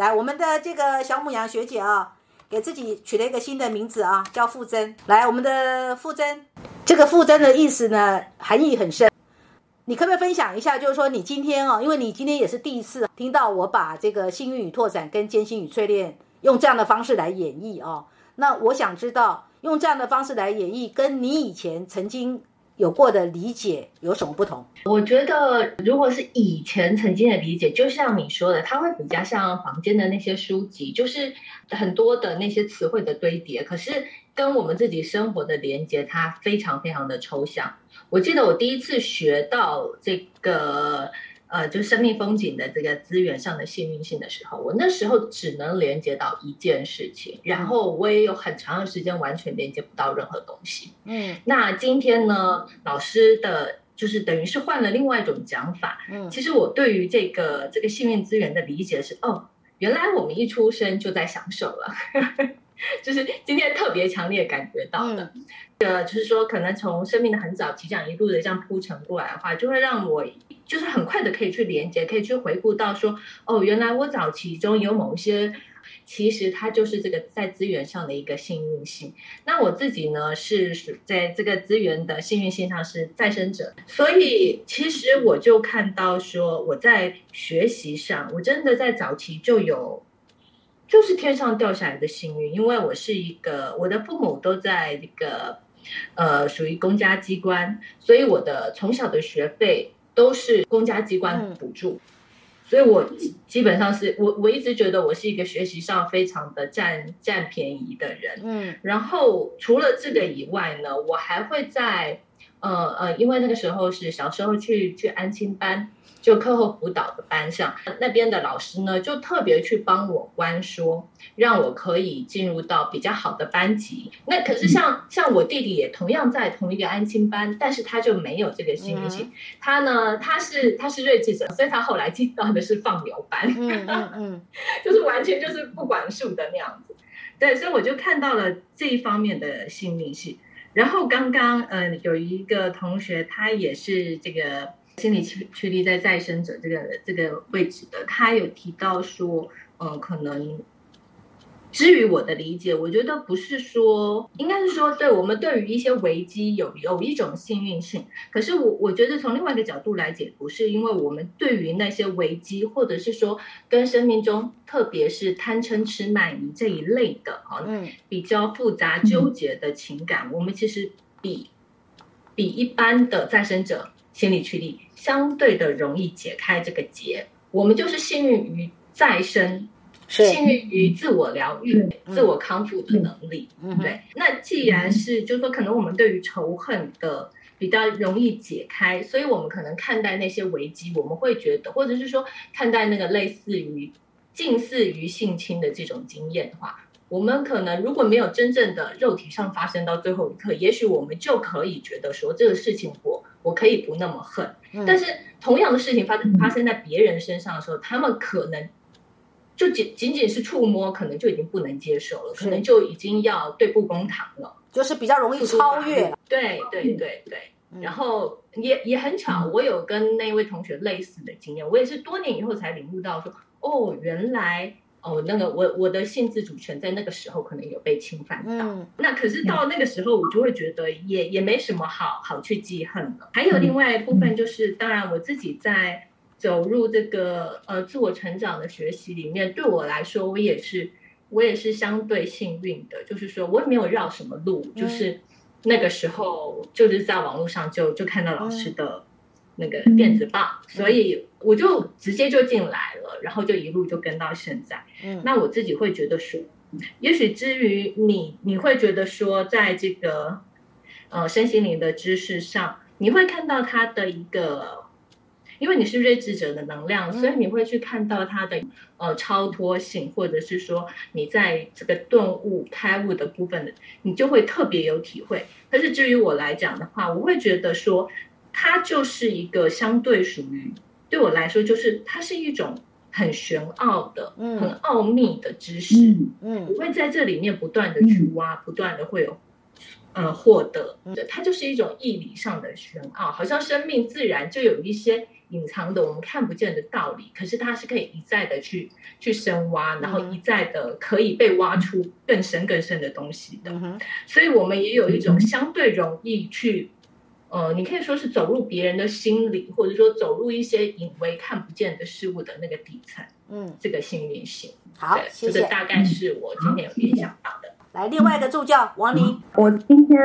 来，我们的这个小母羊学姐啊，给自己取了一个新的名字啊，叫傅真。来，我们的傅真，这个傅真的意思呢，含义很深。你可不可以分享一下？就是说，你今天哦，因为你今天也是第一次听到我把这个幸运与拓展跟艰辛与淬炼用这样的方式来演绎哦。那我想知道，用这样的方式来演绎，跟你以前曾经有过的理解有什么不同？我觉得，如果是以前曾经的理解，就像你说的，它会比较像房间的那些书籍，就是很多的那些词汇的堆叠。可是跟我们自己生活的连接，它非常非常的抽象。我记得我第一次学到这个。呃，就生命风景的这个资源上的幸运性的时候，我那时候只能连接到一件事情，然后我也有很长的时间完全连接不到任何东西。嗯，那今天呢，老师的就是等于是换了另外一种讲法。嗯，其实我对于这个这个幸运资源的理解是，哦，原来我们一出生就在享受了，就是今天特别强烈感觉到的。呃，就是说，可能从生命的很早起讲一路的这样铺陈过来的话，就会让我。就是很快的可以去连接，可以去回顾到说，哦，原来我早期中有某一些，其实它就是这个在资源上的一个幸运性。那我自己呢，是在这个资源的幸运性上是再生者，所以其实我就看到说，我在学习上，我真的在早期就有，就是天上掉下来的幸运，因为我是一个，我的父母都在这个，呃，属于公家机关，所以我的从小的学费。都是公家机关补助，所以我基本上是我我一直觉得我是一个学习上非常的占占便宜的人。嗯，然后除了这个以外呢，我还会在呃呃，因为那个时候是小时候去去安亲班。就课后辅导的班上，那边的老师呢，就特别去帮我关说，让我可以进入到比较好的班级。那可是像像我弟弟也同样在同一个安亲班，但是他就没有这个幸运性。他呢，他是他是睿智者，所以他后来进到的是放牛班，嗯嗯嗯，就是完全就是不管数的那样子。对，所以我就看到了这一方面的幸运性。然后刚刚嗯，有一个同学，他也是这个。心理确确立在再生者这个这个位置的，他有提到说，呃，可能，至于我的理解，我觉得不是说，应该是说，对我们对于一些危机有有一种幸运性。可是我我觉得从另外一个角度来解读，是因为我们对于那些危机，或者是说跟生命中，特别是贪嗔痴慢疑这一类的啊，嗯，比较复杂纠结的情感，我们其实比比一般的再生者。心理驱力相对的容易解开这个结，我们就是幸运于再生，幸运于自我疗愈、自我康复的能力。对，那既然是，就是说，可能我们对于仇恨的比较容易解开，所以我们可能看待那些危机，我们会觉得，或者是说看待那个类似于近似于性侵的这种经验的话，我们可能如果没有真正的肉体上发生到最后一刻，也许我们就可以觉得说这个事情我。我可以不那么恨，但是同样的事情发生发生在别人身上的时候，他们可能就仅仅仅是触摸，可能就已经不能接受了，可能就已经要对簿公堂了，就是比较容易超越。对对对对，然后也也很巧，我有跟那位同学类似的经验，我也是多年以后才领悟到说，哦，原来。哦，那个我我的性自主权在那个时候可能有被侵犯到，那可是到那个时候我就会觉得也也没什么好好去记恨了。还有另外一部分就是，当然我自己在走入这个呃自我成长的学习里面，对我来说我也是我也是相对幸运的，就是说我也没有绕什么路，就是那个时候就是在网络上就就看到老师的。那个电子报，所以我就直接就进来了，然后就一路就跟到现在。嗯，那我自己会觉得说，也许至于你，你会觉得说，在这个呃身心灵的知识上，你会看到它的一个，因为你是睿智者的能量，所以你会去看到它的呃超脱性，或者是说你在这个顿悟开悟的部分，你就会特别有体会。但是至于我来讲的话，我会觉得说。它就是一个相对属于对我来说，就是它是一种很玄奥的、很奥秘的知识。嗯，我会在这里面不断的去挖，不断的会有呃获得的，它就是一种义理上的玄奥，好像生命自然就有一些隐藏的我们看不见的道理，可是它是可以一再的去去深挖，然后一再的可以被挖出更深更深的东西的，所以我们也有一种相对容易去。呃，你可以说是走入别人的心里，或者说走入一些隐微看不见的事物的那个底层，嗯，这个幸运性。好，谢谢。这个大概是我今天有联想到的。来，另外一个助教王林，我今天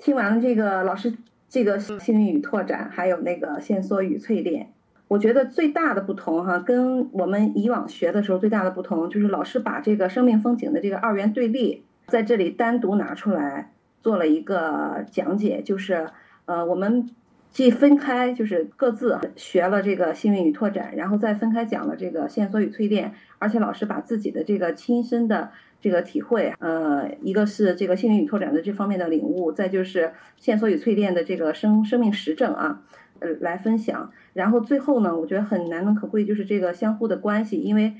听完了这个老师这个幸运与拓展，还有那个线索与淬炼，我觉得最大的不同哈，跟我们以往学的时候最大的不同，就是老师把这个生命风景的这个二元对立在这里单独拿出来做了一个讲解，就是。呃，我们既分开，就是各自学了这个幸运与拓展，然后再分开讲了这个线索与淬炼，而且老师把自己的这个亲身的这个体会，呃，一个是这个幸运与拓展的这方面的领悟，再就是线索与淬炼的这个生生命实证啊，呃，来分享。然后最后呢，我觉得很难能可贵就是这个相互的关系，因为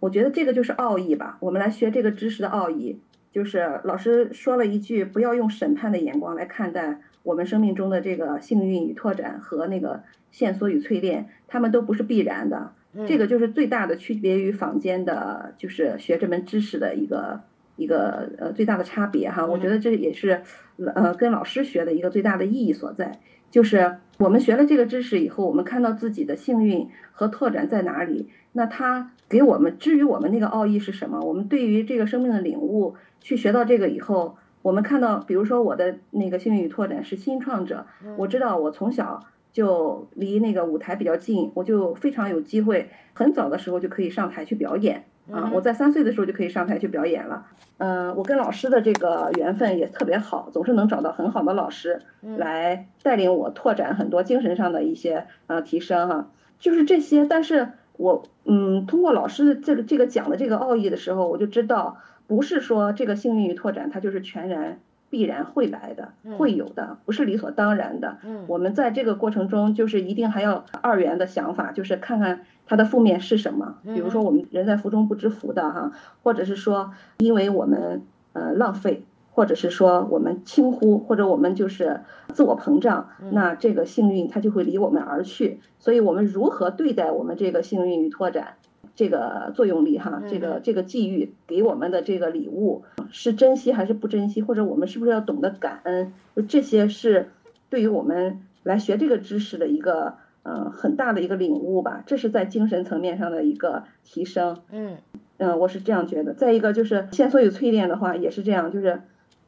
我觉得这个就是奥义吧。我们来学这个知识的奥义，就是老师说了一句，不要用审判的眼光来看待。我们生命中的这个幸运与拓展和那个线索与淬炼，他们都不是必然的。这个就是最大的区别于坊间的，就是学这门知识的一个一个呃最大的差别哈。我觉得这也是呃跟老师学的一个最大的意义所在，就是我们学了这个知识以后，我们看到自己的幸运和拓展在哪里，那它给我们至于我们那个奥义是什么，我们对于这个生命的领悟，去学到这个以后。我们看到，比如说我的那个幸运与拓展是新创者，我知道我从小就离那个舞台比较近，我就非常有机会，很早的时候就可以上台去表演啊！我在三岁的时候就可以上台去表演了。嗯，我跟老师的这个缘分也特别好，总是能找到很好的老师来带领我拓展很多精神上的一些呃提升哈。就是这些，但是我嗯，通过老师的这个这个讲的这个奥义的时候，我就知道。不是说这个幸运与拓展它就是全然必然会来的，会有的，不是理所当然的。嗯，我们在这个过程中就是一定还要二元的想法，就是看看它的负面是什么。比如说我们人在福中不知福的哈，或者是说因为我们呃浪费，或者是说我们轻忽，或者我们就是自我膨胀，那这个幸运它就会离我们而去。所以我们如何对待我们这个幸运与拓展？这个作用力哈，这个这个际遇给我们的这个礼物是珍惜还是不珍惜，或者我们是不是要懂得感恩？就这些是对于我们来学这个知识的一个呃很大的一个领悟吧。这是在精神层面上的一个提升。嗯嗯，我是这样觉得。再一个就是线索与淬炼的话也是这样，就是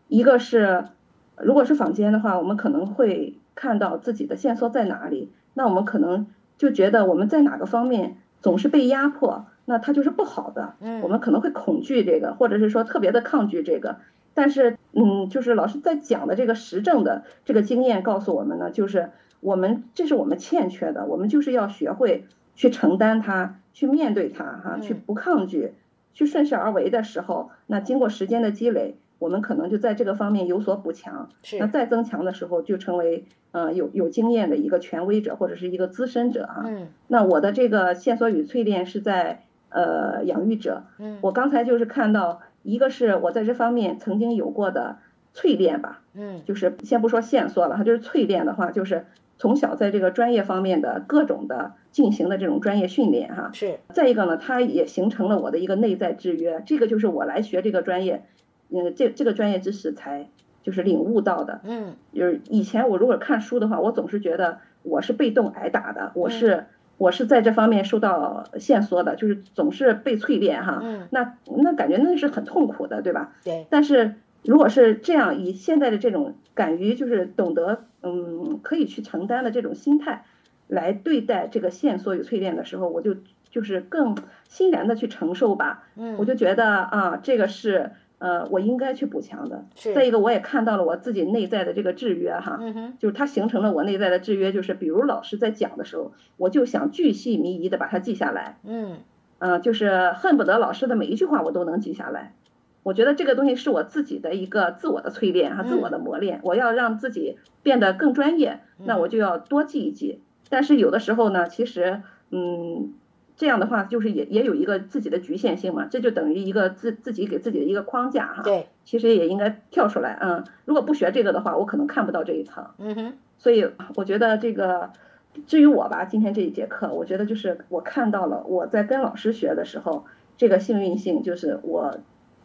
一个是如果是坊间的话，我们可能会看到自己的线索在哪里，那我们可能就觉得我们在哪个方面。总是被压迫，那它就是不好的。嗯，我们可能会恐惧这个，或者是说特别的抗拒这个。但是，嗯，就是老师在讲的这个实证的这个经验告诉我们呢，就是我们这是我们欠缺的，我们就是要学会去承担它，去面对它，哈，去不抗拒，去顺势而为的时候，那经过时间的积累。我们可能就在这个方面有所补强，那再增强的时候就成为呃有有经验的一个权威者或者是一个资深者啊。嗯，那我的这个线索与淬炼是在呃养育者。嗯，我刚才就是看到一个是我在这方面曾经有过的淬炼吧。嗯，就是先不说线索了，它就是淬炼的话，就是从小在这个专业方面的各种的进行的这种专业训练哈。是。再一个呢，它也形成了我的一个内在制约，这个就是我来学这个专业。嗯，这这个专业知识才就是领悟到的。嗯，就是以前我如果看书的话，我总是觉得我是被动挨打的，我是我是在这方面受到线索的，就是总是被淬炼哈。嗯，那那感觉那是很痛苦的，对吧？对。但是如果是这样，以现在的这种敢于就是懂得嗯可以去承担的这种心态来对待这个线索与淬炼的时候，我就就是更欣然的去承受吧。嗯，我就觉得啊，这个是。呃，我应该去补强的。再一个，我也看到了我自己内在的这个制约哈，就是它形成了我内在的制约，就是比如老师在讲的时候，我就想巨细靡遗的把它记下来。嗯，呃，就是恨不得老师的每一句话我都能记下来。我觉得这个东西是我自己的一个自我的淬炼哈，自我的磨练。我要让自己变得更专业，那我就要多记一记。但是有的时候呢，其实，嗯，这样的话，就是也也有一个自己的局限性嘛，这就等于一个自自己给自己的一个框架哈。对，其实也应该跳出来，嗯，如果不学这个的话，我可能看不到这一层。嗯哼，所以我觉得这个，至于我吧，今天这一节课，我觉得就是我看到了我在跟老师学的时候，这个幸运性就是我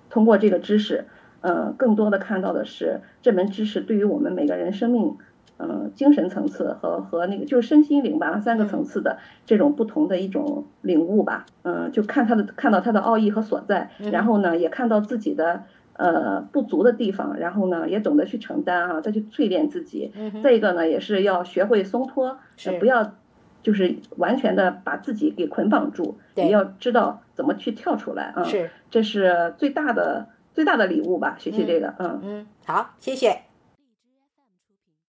通过这个知识，嗯，更多的看到的是这门知识对于我们每个人生命。嗯，精神层次和和那个就是身心灵吧，三个层次的这种不同的一种领悟吧。嗯，就看他的看到他的奥义和所在，然后呢，也看到自己的呃不足的地方，然后呢，也懂得去承担啊，再去淬炼自己。嗯再一个呢，也是要学会松脱，不要就是完全的把自己给捆绑住，也要知道怎么去跳出来啊。是，这是最大的最大的礼物吧，学习这个，嗯嗯，好，谢谢。